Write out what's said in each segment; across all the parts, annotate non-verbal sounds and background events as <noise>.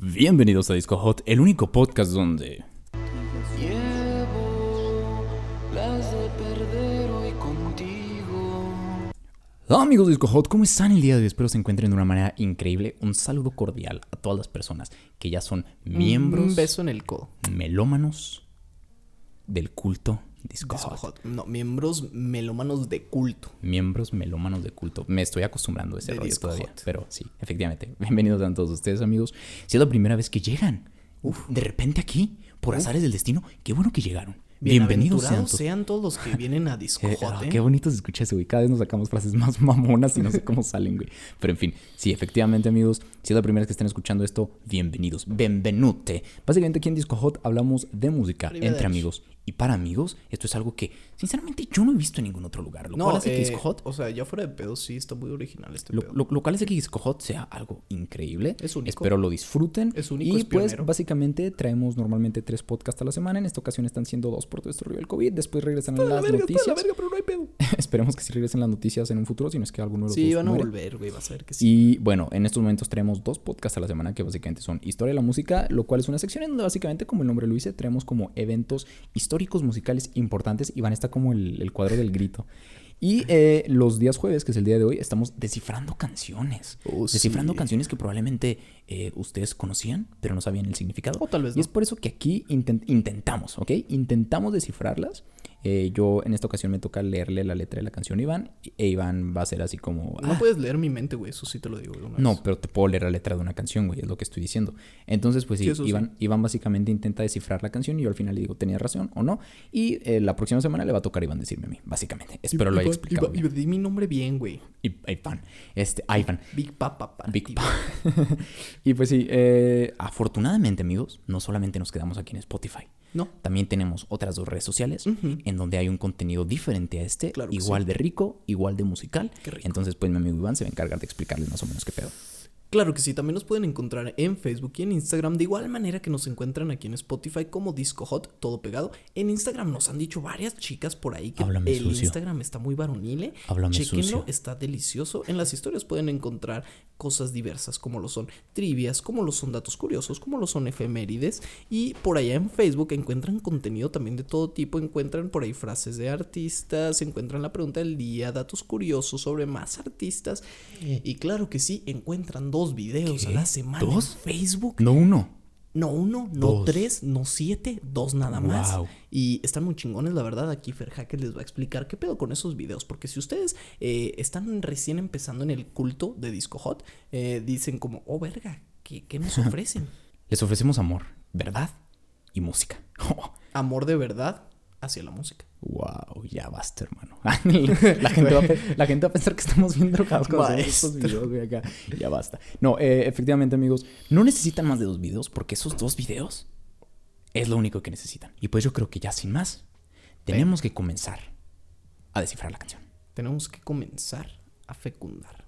Bienvenidos a Disco Hot, el único podcast donde... Llevo las de perder hoy contigo. Hola amigos de Disco Hot, ¿cómo están el día de hoy? Espero se encuentren de una manera increíble. Un saludo cordial a todas las personas que ya son miembros Un beso en el codo. melómanos del culto Disco Disco Hot. Hot. No, miembros melómanos de culto. Miembros melómanos de culto. Me estoy acostumbrando a ese De rollo Disco todavía. Hot. Pero sí, efectivamente. Bienvenidos a todos ustedes, amigos. Si es la primera vez que llegan, de repente aquí, por azares del destino, qué bueno que llegaron. Bienvenidos sean sean todos los que vienen a Disco Eh, Hot, ah, ¿eh? Qué bonito se escucha eso, güey. Cada vez nos sacamos frases más <laughs> mamonas y no sé cómo salen, güey. Pero en fin, sí, efectivamente, amigos. Si es la primera vez que estén escuchando esto, bienvenidos. Benvenute. Básicamente aquí en Disco Hot hablamos de música entre amigos y para amigos. Esto es algo que, sinceramente, yo no he visto en ningún otro lugar. Lo cual hace que eh, Disco Hot o sea, ya fuera de pedo, sí, está muy original este lo, pedo. lo- lo cual hace que Disco Hot sea algo increíble. Es único. Espero lo disfruten. Es único, Y es pues pionero. básicamente traemos normalmente tres podcasts a la semana. En esta ocasión están siendo dos por todo rollo del COVID. Después regresan Está las la verga, está noticias. la verga, pero no hay pedo. <laughs> Esperemos que sí regresen las noticias en un futuro, si no es que alguno de los Sí, van a muere. volver, güey, vas a ver que sí. Y bueno, en estos momentos traemos dos podcasts a la semana que básicamente son Historia de la Música, lo cual es una sección en donde básicamente, como el nombre lo dice, traemos como eventos históricos musicales importantes y van a estar como el, el cuadro del grito. Y eh, los días jueves, que es el día de hoy, estamos descifrando canciones. Oh, descifrando sí. canciones que probablemente eh, ustedes conocían, pero no sabían el significado. O tal vez Y no. es por eso que aquí inten- intentamos, ¿ok? Intentamos descifrarlas. Eh, yo en esta ocasión me toca leerle la letra de la canción a Iván. E Iván va a ser así como... No "Ah, puedes leer mi mente, güey, eso sí te lo digo. no, pero te puedo leer la letra de una canción, güey, es lo que estoy diciendo. Entonces, pues sí, Sí, eso sí. Iván, Iván básicamente intenta descifrar la canción y yo al final le digo, tenía razón o no. Y eh, la próxima semana le va a tocar a Iván decirme a mí, básicamente. Espero lo haya explicado. Iván, di mi nombre bien, güey. Y, Iván, este, Iván. Big Papa. para Big ti, Pa. <laughs> y pues sí, eh, afortunadamente, amigos, no solamente nos quedamos aquí en Spotify. No. También tenemos otras dos redes sociales en donde hay un contenido diferente a este, Claro igual sí. de rico, igual de musical. Entonces, pues mi amigo Iván se va a encargar de explicarles más o menos qué pedo. Claro que sí, también nos pueden encontrar en Facebook y en Instagram, de igual manera que nos encuentran aquí en Spotify como Disco Hot, todo pegado. En Instagram nos han dicho varias chicas por ahí que Háblame el sucio. Instagram está muy varonil. ¿eh? Háblame Chequenlo, sucio. está delicioso. En las historias pueden encontrar cosas diversas como lo son trivias, como lo son datos curiosos, como lo son efemérides. Y por allá en Facebook encuentran contenido también de todo tipo. Encuentran por ahí frases de artistas, encuentran la pregunta del día, datos curiosos sobre más artistas. Y claro que sí, encuentran dos videos a la semana ¿Dos? en Facebook. No uno. No uno, no Dos. tres, no siete, dos nada más. Y están muy chingones, la verdad. Aquí Fer Hacker les va a explicar qué pedo con esos videos. Porque si ustedes eh, están recién empezando en el culto de Disco Hot, eh, dicen como, oh verga, ¿qué, qué nos <laughs> ofrecen? Les ofrecemos amor, verdad y música. <laughs> Amor de verdad hacia la música. wow, ya basta, hermano. <laughs> la, gente va a, la gente va a pensar que estamos bien drogados con estos videos, güey, acá. Ya basta. No, eh, efectivamente, amigos, no necesitan más de dos videos porque esos dos videos es lo único que necesitan. Y pues yo creo que ya sin más, tenemos que comenzar a descifrar la canción. Tenemos que comenzar a fecundar.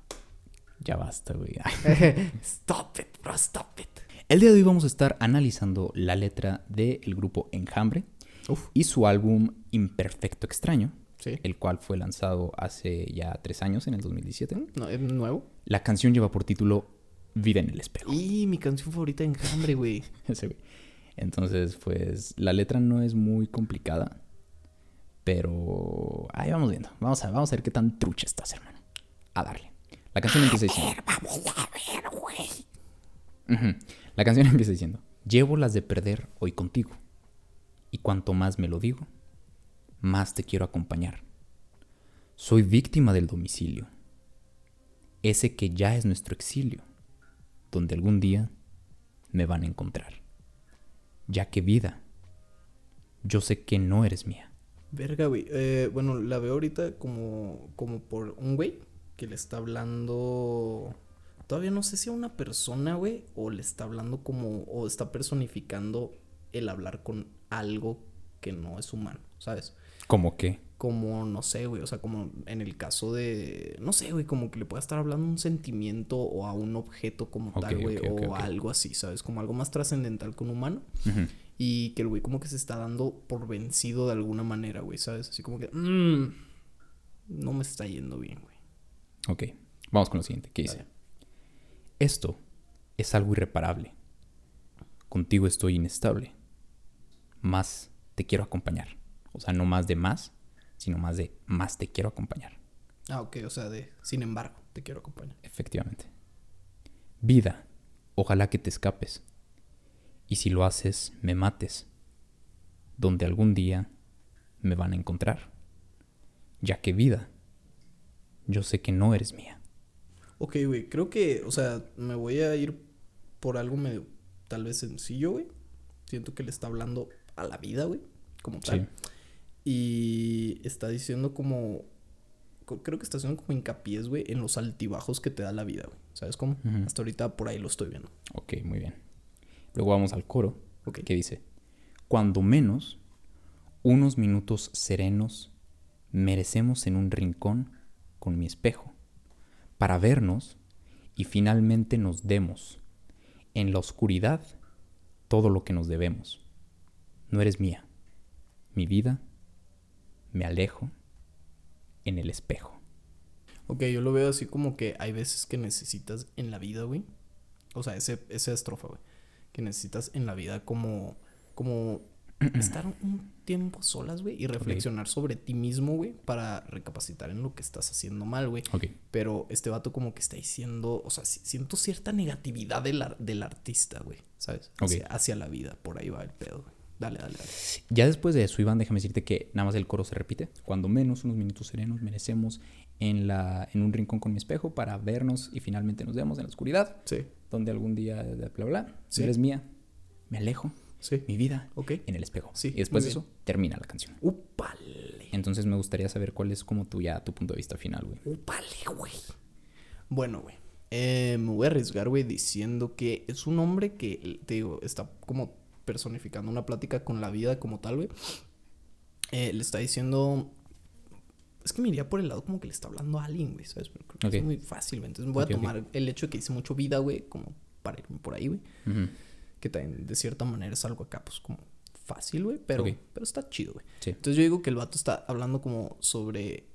Ya basta, güey. <laughs> <laughs> stop it, bro, stop it. El día de hoy vamos a estar analizando la letra del grupo Enjambre Uf. y su álbum Imperfecto Extraño, Sí. el cual fue lanzado hace ya tres años, en el 2017. No, ¿Es nuevo? La canción lleva por título Vida en el espejo. Y mi canción favorita de Enjambre, güey. <laughs> Ese güey. Entonces, pues la letra no es muy complicada, pero ahí vamos viendo. Vamos a, vamos a ver qué tan trucha estás, hermano. A darle. La canción empieza diciendo. Ujú. La canción <laughs> empieza diciendo: Llevo las de perder hoy contigo. Y cuanto más me lo digo, más te quiero acompañar. Soy víctima del domicilio. Ese que ya es nuestro exilio, donde algún día me van a encontrar. Ya que vida, yo sé que no eres mía. Verga, güey. Eh, bueno, la veo ahorita como, como por un güey que le está hablando. Todavía no sé si a una persona, güey, o le está hablando como. o está personificando el hablar con algo que no es humano, ¿sabes? ¿Cómo que? Como, no sé, güey, o sea, como en el caso de. No sé, güey, como que le pueda estar hablando a un sentimiento o a un objeto como tal, güey, ok, ok, o algo así, ¿sabes? Como algo más trascendental que un humano. Y que el güey como que se está dando por vencido de alguna manera, güey, ¿sabes? Así como que... "Mm, no me está yendo bien, güey. Ok, vamos con lo siguiente. ¿Qué dice? Esto es algo irreparable. contigo estoy inestable. Más te quiero acompañar. O sea, no más de más, sino más de más te quiero acompañar. Ah, ok, o sea, de sin embargo, te quiero acompañar. Efectivamente. Vida, ojalá que te escapes. Y si lo haces, me mates. Donde algún día me van a encontrar. Ya que vida, yo sé que no eres mía. Ok, güey, creo que, o sea, me voy a ir por algo medio, tal vez sencillo, güey. Siento que le está hablando a la vida, güey, como tal. Y está diciendo como, co- creo que está haciendo como hincapié, güey, en los altibajos que te da la vida, güey. ¿Sabes cómo? Hasta ahorita por ahí lo estoy viendo. Ok, muy bien. Luego vamos al coro, Ok. que dice, cuando menos, unos minutos serenos merecemos en un rincón con mi espejo, para vernos y finalmente nos demos, en la oscuridad, todo lo que nos debemos. No eres mía, mi vida, me alejo en el espejo. Ok, yo lo veo así como que hay veces que necesitas en la vida, güey. O sea, ese, esa estrofa, güey. Que necesitas en la vida como, como <clears throat> estar un tiempo solas, güey. Y reflexionar sobre ti mismo, güey. Para recapacitar en lo que estás haciendo mal, güey. Ok, Pero este vato como que está diciendo, o sea, si- siento cierta negatividad del, ar- del artista, güey. ¿Sabes? Hacia, hacia la vida. Por ahí va el pedo, güey. Dale, dale, dale. Ya después de eso, Iván, déjame decirte que nada más el coro se repite. Cuando menos unos minutos serenos merecemos en, la, en un rincón con mi espejo para vernos y finalmente nos vemos en la oscuridad, Sí, donde algún día, bla, bla, bla, Sí. eres mía, me alejo, sí. mi vida Ok. en el espejo. Sí, y después de eso, termina la canción. Upale. Entonces me gustaría saber cuál es como tu, ya, tu punto de vista final, güey. Upale, güey. Bueno, güey. eh, me voy a arriesgar, güey, diciendo que es un hombre que, te digo, está como personificando una plática con la vida como tal, güey. Eh, le está diciendo... Es que me iría por el lado como que le está hablando a alguien, güey, ¿sabes? Pero creo que Ok. Es muy fácil, güey. Entonces voy Ok, a tomar el hecho de que dice mucho vida, güey, como para irme por ahí, güey. Ujú. Que también de cierta manera es algo acá, pues como fácil, güey. Pero, pero está chido, güey. Sí. Entonces yo digo que el vato está hablando como sobre.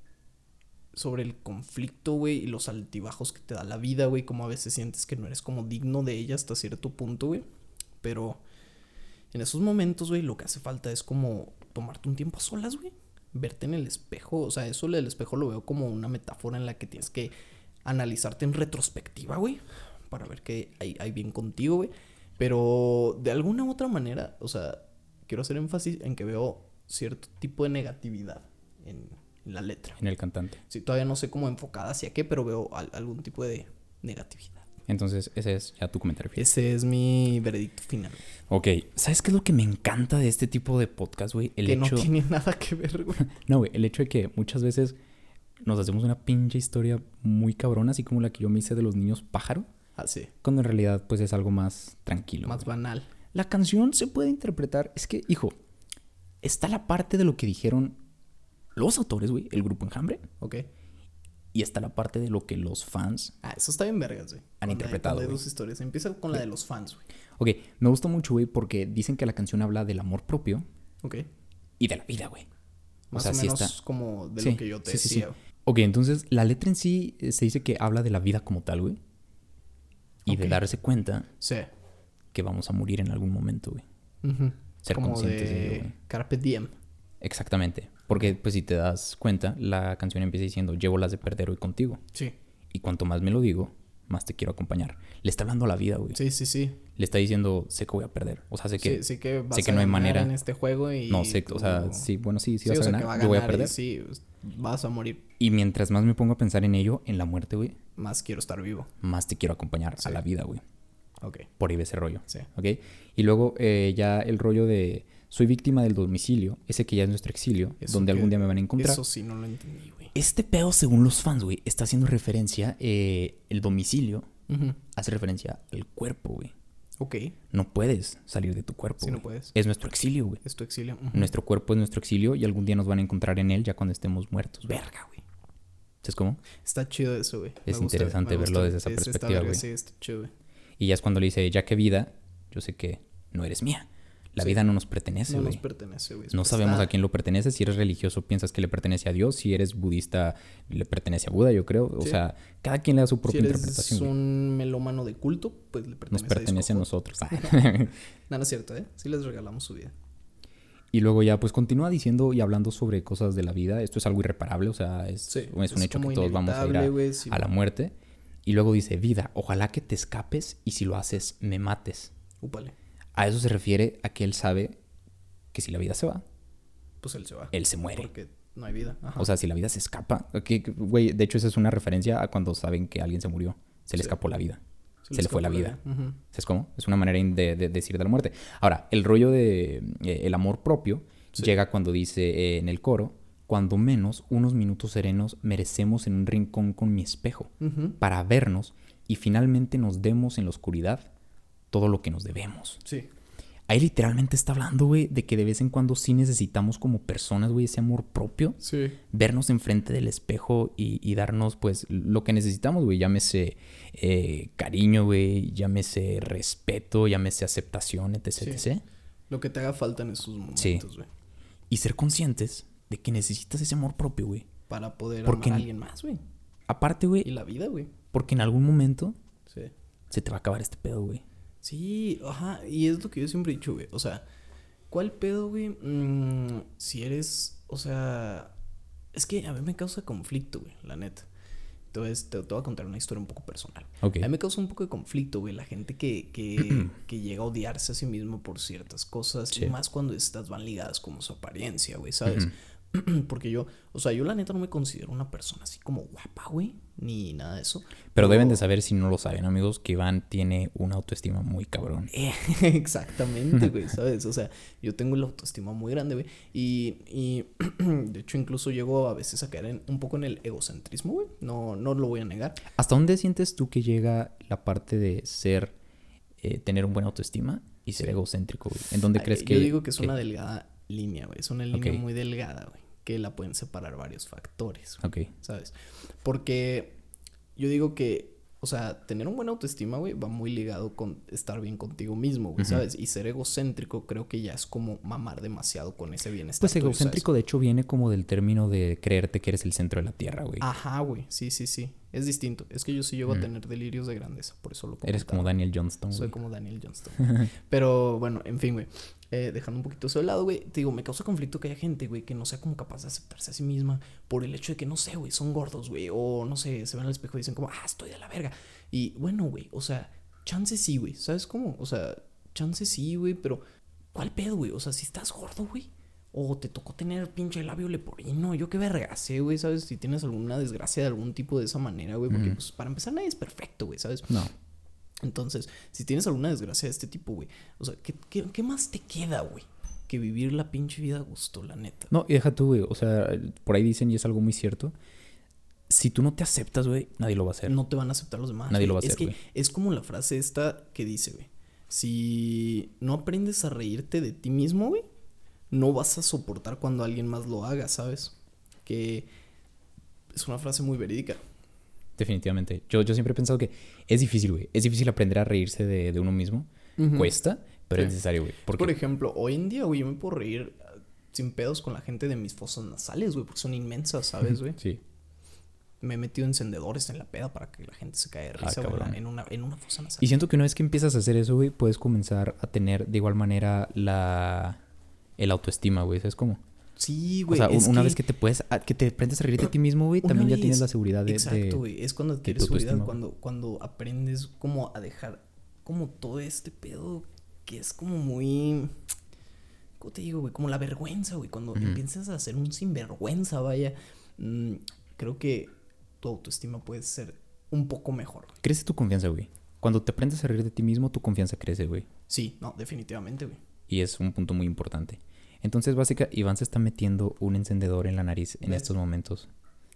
Sobre el conflicto, güey, y los altibajos que te da la vida, güey. Como a veces sientes que no eres como digno de ella hasta cierto punto, güey. Pero en esos momentos, güey, lo que hace falta es como tomarte un tiempo a solas, güey. Verte en el espejo. O sea, eso del espejo lo veo como una metáfora en la que tienes que analizarte en retrospectiva, güey. Para ver que hay, hay bien contigo, güey. Pero de alguna u otra manera, o sea, quiero hacer énfasis en que veo cierto tipo de negatividad en, en la letra. En el cantante. Sí, todavía no sé cómo enfocada hacia qué, pero veo al- algún tipo de negatividad. Entonces, ese es ya tu comentario final. Ese es mi veredicto final. Ok, ¿sabes qué es lo que me encanta de este tipo de podcast, güey? El que hecho... no tiene nada que ver, güey. <laughs> No, güey, el hecho de que muchas veces nos hacemos una pinche historia muy cabrona, así como la que yo me hice de los niños pájaro, Así, cuando en realidad pues es algo más tranquilo. más güey. banal. La canción se puede interpretar, es que, hijo, está la parte de lo que dijeron los autores, güey, el grupo Enjambre, ¿Ok? Y está la parte de lo que los fans... Ah, eso está bien vergas, güey. Hay- interpretado, güey. dos historias. Empieza con la de los fans, güey. Ok, me gusta mucho, güey, porque dicen que la canción habla del amor propio Ok. y de la vida, güey. Más sea, o, sí menos está. como de Sí, lo que yo te sí, sí, sí. decía. Ok, entonces la letra en sí eh, se dice que habla de la vida como tal, güey. Y de darse cuenta Sí. que vamos a morir en algún momento, güey. Ujú. Ser como conscientes de ello, de güey. Carpe Diem. Exactamente. Porque, pues, si te das cuenta, la canción empieza diciendo, llevo las de perder hoy contigo. Sí. Y cuanto más me lo digo, más te quiero acompañar. Le está hablando a la vida, güey. Sí, sí, sí. Le está diciendo, sé que voy a perder. O sea, sé que... sí, sí que vas sé que a no hay ganar manera. en este juego y no sé, o sea, sí, bueno, sí, sí Sí, vas o a ganar, va a yo voy a ganar perder. sí, vas a morir. Y mientras más me pongo a pensar en ello, en la muerte, güey, Más quiero estar vivo. más te quiero acompañar Sí. a la vida, güey. Ok. Por ahí ese rollo. Sí. ¿Ok? Y luego eh, ya el rollo de soy víctima del domicilio, ese que ya es nuestro exilio, Eso donde algún día me van a encontrar. Eso sí, no lo entendí, güey. Este pedo, según los fans, güey, está haciendo referencia, eh, el domicilio hace referencia al cuerpo, güey. Ok. No puedes salir de tu cuerpo. Sí, no puedes. Es nuestro exilio, güey. Es tu exilio. Nuestro cuerpo es nuestro exilio y algún día nos van a encontrar en él ya cuando estemos muertos. Verga, güey. ¿Sabes cómo? Está chido eso, güey. Es gusta, interesante verlo desde esa está perspectiva, güey. Sí, está chido, güey. Y ya es cuando le dice, ya que vida, yo sé que no eres mía. La Sí. vida no nos pertenece, no güey. nos pertenece, güey. No sabemos a quién lo pertenece. Si eres religioso, piensas que le pertenece a Dios. Si eres budista, le pertenece a Buda, yo creo. O Sí. sea, cada quien le da su Si propia eres interpretación. un melómano de culto, pues le Nos pertenece, pertenece a nosotros. <laughs> <laughs> No, no es cierto, ¿eh? Sí les regalamos su vida. y luego ya, pues continúa diciendo y hablando sobre cosas de la vida. Esto es algo irreparable, o sea, es, Sí, es un es hecho que todos vamos a ir a, sí. a la muerte. Y luego dice, vida, ojalá que te escapes y si lo haces, me mates. Úpale. A eso se refiere a que él sabe que si la vida se va, Pues él se va. él se muere. Porque no hay vida. Ajá. O sea, si la vida se escapa. de hecho, esa es una referencia a cuando saben que alguien se murió. Se le Sí. escapó la vida. Se, le fue la vida. Ujú. ¿Sabes cómo? Es una manera de, de decir de la muerte. Ahora, el rollo de eh, el amor propio Sí. llega cuando dice eh, en el coro, cuando menos unos minutos serenos merecemos en un rincón con mi espejo, para vernos y finalmente nos demos en la oscuridad todo lo que nos debemos. Sí. Ahí literalmente está hablando, güey, de que de vez en cuando sí necesitamos como personas, güey, ese amor propio Sí. vernos enfrente del espejo y, y darnos pues lo que necesitamos, güey. Llámese eh, cariño, güey. Llámese respeto, llámese aceptación, etc. Sí. etc. Lo que te haga falta en esos momentos, güey. Y ser conscientes de que necesitas ese amor propio, güey. Para poder Porque- amar a alguien más, güey. Aparte, Y güey, la vida, güey. porque en algún momento Sí. se te va a acabar este pedo, güey. Sí, ajá. Y es lo que yo siempre he dicho, güey. O sea, ¿cuál pedo, güey? Mm, si eres, o sea, es que a mí me causa conflicto, güey, la neta. Entonces, te, te voy a contar una historia un poco personal. Ok. A mí me causa un poco de conflicto, güey, la gente que, que, <clears throat> que llega a odiarse a sí mismo por ciertas cosas. Sí. Y más cuando estas van ligadas como su apariencia, güey, ¿sabes? <clears throat> Porque yo, o sea, yo la neta no me considero una persona así como guapa, güey, ni nada de eso. Pero deben de saber, si no lo saben, amigos, que Iván tiene una autoestima muy cabrón. Eh, <laughs> Exactamente, güey, ¿sabes? O sea, yo tengo la autoestima muy grande, güey. Y, y <clears throat> de hecho, incluso llego a veces a caer en, un poco en el egocentrismo, güey. No, no lo voy a negar. ¿Hasta dónde sientes tú que llega la parte de ser, eh, tener un buen autoestima y ser Sí. egocéntrico, güey? ¿En dónde Ay, crees yo que...? digo que es que- una delgada línea, güey. Es una línea muy delgada, güey. Que la pueden separar varios factores, Ok. ¿sabes? Porque yo digo que, o sea, tener un buen autoestima, güey, va muy ligado con estar bien contigo mismo, güey. ¿sabes? Y ser egocéntrico creo que ya es como mamar demasiado con ese bienestar. Pues egocéntrico, de hecho, viene como del término de creerte que eres el centro de la tierra, güey. Ajá, güey. Sí, sí, sí. Es distinto. Es que yo sí llego a tener delirios de grandeza. Por eso lo Eres como. Daniel Johnston, Soy güey. como Daniel Johnston. <laughs> Pero bueno, en fin, güey. Eh, dejando un poquito eso de lado, güey. Te digo, me causa conflicto que haya gente, güey, que no sea como capaz de aceptarse a sí misma por el hecho de que, no sé, güey, son gordos, güey. O no sé, se ven al espejo y dicen como, ah, estoy de la verga. Y bueno, güey, o sea, chance sí, güey. ¿Sabes cómo? O sea, chance sí, güey, pero ¿cuál pedo, güey? O sea, si estás gordo, güey. O te tocó tener pinche labio leporino. Yo qué verga sé, güey, ¿sabes? Si tienes alguna desgracia de algún tipo de esa manera, güey. Porque, pues, para empezar, nadie es perfecto, güey, ¿sabes? No. Entonces, si tienes alguna desgracia de este tipo, güey, o sea, ¿qué, qué, qué más te queda, güey? Que vivir la pinche vida a gusto, la neta. No, y deja tú, güey. O sea, por ahí dicen, y es algo muy cierto. Si tú no te aceptas, güey, nadie lo va a hacer. No te van a aceptar los demás. Nadie güey. lo va a Es hacer, que güey. es como la frase esta que dice, güey. Si no aprendes a reírte de ti mismo, güey, no vas a soportar cuando alguien más lo haga, ¿sabes? Que es una frase muy verídica. Definitivamente. Yo, yo siempre he pensado que es difícil, güey. Es difícil aprender a reírse de, de uno mismo. Cuesta, pero Sí. es necesario, güey. Porque Por ejemplo, hoy en día, güey, yo me puedo reír ah, sin pedos con la gente de mis fosas nasales, güey, porque son inmensas, ¿sabes, güey? Sí. Me he metido encendedores en la peda para que la gente se caiga de Ah, risa, güey, cabrón. en una, en una fosa nasal. Y siento que una vez que empiezas a hacer eso, güey, puedes comenzar a tener de igual manera la... El autoestima, güey. ¿Sabes cómo? Sí, O güey. sea, un- es una que vez que te puedes... a- Que te aprendes a reír de ti mismo, güey, también ya tienes la seguridad de... Exacto, güey. Es cuando adquieres tu seguridad, cuando, cuando aprendes como a dejar como todo este pedo que es como muy... ¿Cómo te digo, güey? Como la vergüenza, güey. Cuando empiezas a ser un sinvergüenza, vaya. mm, creo que tu autoestima puede ser un poco mejor. Crece tu confianza, güey. Cuando te aprendes a reír de ti mismo, tu confianza crece, güey. Sí, no, definitivamente, güey. Y es un punto muy importante. Entonces, básicamente, Iván se está metiendo un encendedor en la nariz en ¿Ves? estos momentos.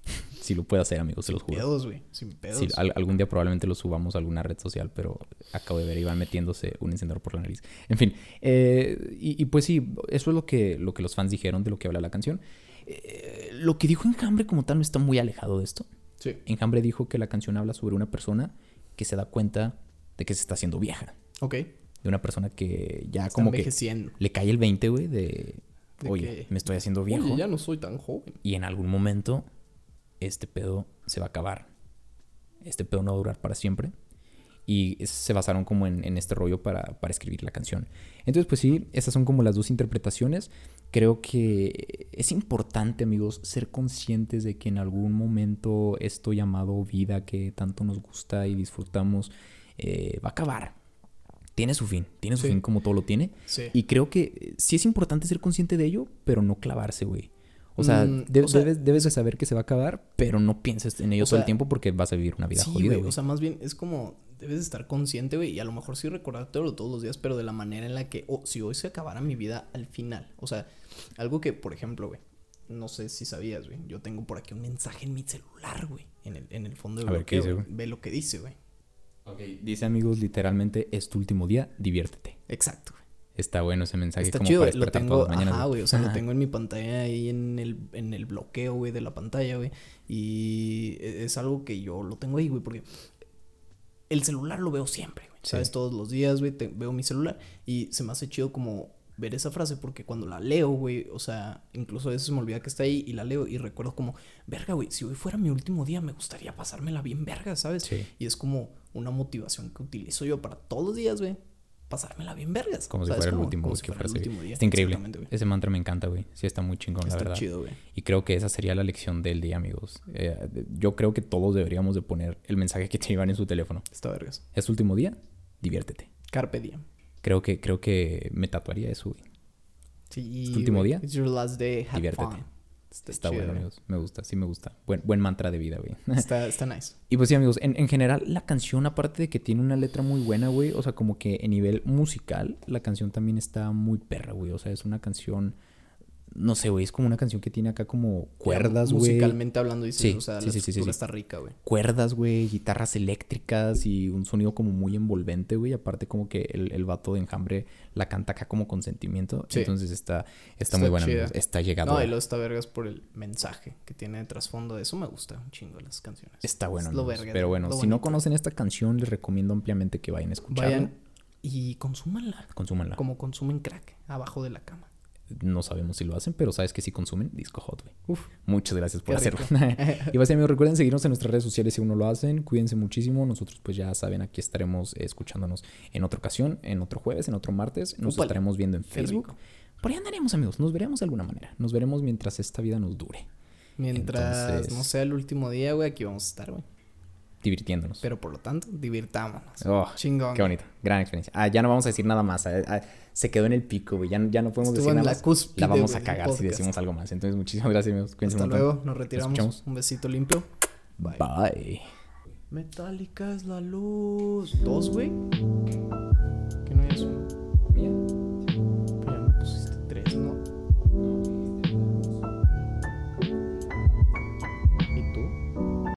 <laughs> si lo puede hacer, amigos, se los Sin juro. pedos, güey. Sin pedos. Sí, al- algún día probablemente lo subamos a alguna red social, pero acabo de ver a Iván metiéndose un encendedor por la nariz. En fin, eh, y, y pues sí, eso es lo que, lo que los fans dijeron de lo que habla la canción. Eh, lo que dijo Enjambre como tal no está muy alejado de esto. Sí. Enjambre dijo que la canción habla sobre una persona que se da cuenta de que se está haciendo vieja. Ok. De una persona que ya Está como que le cae el 20, güey, de, De oye, que- me estoy haciendo viejo. Oye, ya no soy tan joven. Y en algún momento este pedo se va a acabar. Este pedo no va a durar para siempre. Y se basaron como en, en este rollo para, para escribir la canción. Entonces, pues sí, esas son como las dos interpretaciones. Creo que es importante, amigos, ser conscientes de que en algún momento esto llamado vida que tanto nos gusta y disfrutamos eh, va a acabar. Tiene su fin, tiene su Sí. fin como todo lo tiene. Sí. Y creo que eh, sí es importante ser consciente de ello, pero no clavarse, güey. O sea, Mm, de- o sea, debes, debes de saber que se va a acabar, pero no pienses en ello todo el tiempo porque vas a vivir una vida Sí, jodida, güey. O sea, más bien es como debes de estar consciente, güey, y a lo mejor sí recordártelo todos los días, pero de la manera en la que, oh, si hoy se acabara mi vida al final. O sea, algo que, por ejemplo, güey, no sé si sabías, güey, yo tengo por aquí un mensaje en mi celular, güey, en el, en el fondo de A ver, ¿qué dice, güey? Ve lo que dice, güey. Ok, Dice, amigos, literalmente, es tu último día, diviértete. Exacto. Está bueno ese mensaje Está como chido, para. Lo tengo, ajá, güey. O sea, lo tengo en mi pantalla ahí en el, en el bloqueo, güey, de la pantalla, güey. Y e- es algo que yo lo tengo ahí, güey, porque el celular lo veo siempre, güey. Sí. ¿Sabes? Todos los días, güey, te- veo mi celular. Y se me hace chido como ver esa frase porque cuando la leo, güey, o sea, incluso a veces me olvida que está ahí y la leo y recuerdo como, verga, güey, si hoy fuera mi último día me gustaría pasármela bien verga, ¿sabes? Sí. Y es como una motivación que utilizo yo para todos los días, güey, pasármela bien vergas. Como si fuera el último, como si fuera fuera el último día. Está increíble. Ese mantra me encanta, güey. Sí, está muy chingón, la Está verdad. chido, güey. Y creo que esa sería la lección del día, amigos. Eh, yo creo que todos deberíamos de poner el mensaje que te llevan en su teléfono. Está vergas. Es tu último día, diviértete. Carpe diem. Creo que, creo que me tatuaría eso, güey. Sí, ¿Es tu último día? It's your last day. Have Diviértete. fun. Está, Está bueno, amigos. Me gusta, sí me gusta. Buen, buen mantra de vida, güey. <laughs> Está, está nice. Y pues sí, amigos, en, en general la canción, aparte de que tiene una letra muy buena, güey, o sea, como que en nivel musical, la canción también está muy perra, güey. O sea, es una canción, no sé, güey, es como una canción que tiene acá como cuerdas, güey. Musicalmente hablando, dices, Sí, o sea, sí, la sí, está rica, güey. Cuerdas, güey, guitarras eléctricas y un sonido como muy envolvente, güey. Aparte como que el, el vato de enjambre la canta acá como con sentimiento. Sí. Entonces está, está, Está muy buena, chida. Está llegado. No, y luego está vergas por el mensaje que tiene de trasfondo. Eso me gusta un chingo las canciones. Está bueno, Es lo verga, Pero lo- bueno, lo si no conocen esta canción, les recomiendo ampliamente que vayan a escucharla. Vayan y consúmanla. Consúmanla. Como consumen crack abajo de la cama. No sabemos si lo hacen, pero sabes que sí consumen Disco Hot, güey. Uf. Muchas gracias por hacerlo. <laughs> y pues amigos, recuerden seguirnos en nuestras redes sociales si aún no lo hacen. Cuídense muchísimo. Nosotros pues ya saben, aquí estaremos eh, escuchándonos en otra ocasión, en otro jueves, en otro martes. Nos estaremos viendo en Facebook. Por ahí andaremos, amigos. Nos veremos de alguna manera. Nos veremos mientras esta vida nos dure. Mientras Entonces- no sea el último día, güey, aquí vamos a estar, güey. Divirtiéndonos. Pero por lo tanto, divirtámonos. Oh, Chingón. Qué bonito. Gran experiencia. Ah, ya no vamos a decir nada más. ah, ah, se quedó en el pico, güey. Ya, ya no podemos Estuvo decir en nada la más. cúspide, La vamos a cagar si decimos algo más. Entonces, muchísimas gracias, amigos. Cuídense Hasta luego, nos retiramos. Un besito limpio. Bye. Bye. Metálica es la luz. Dos, güey.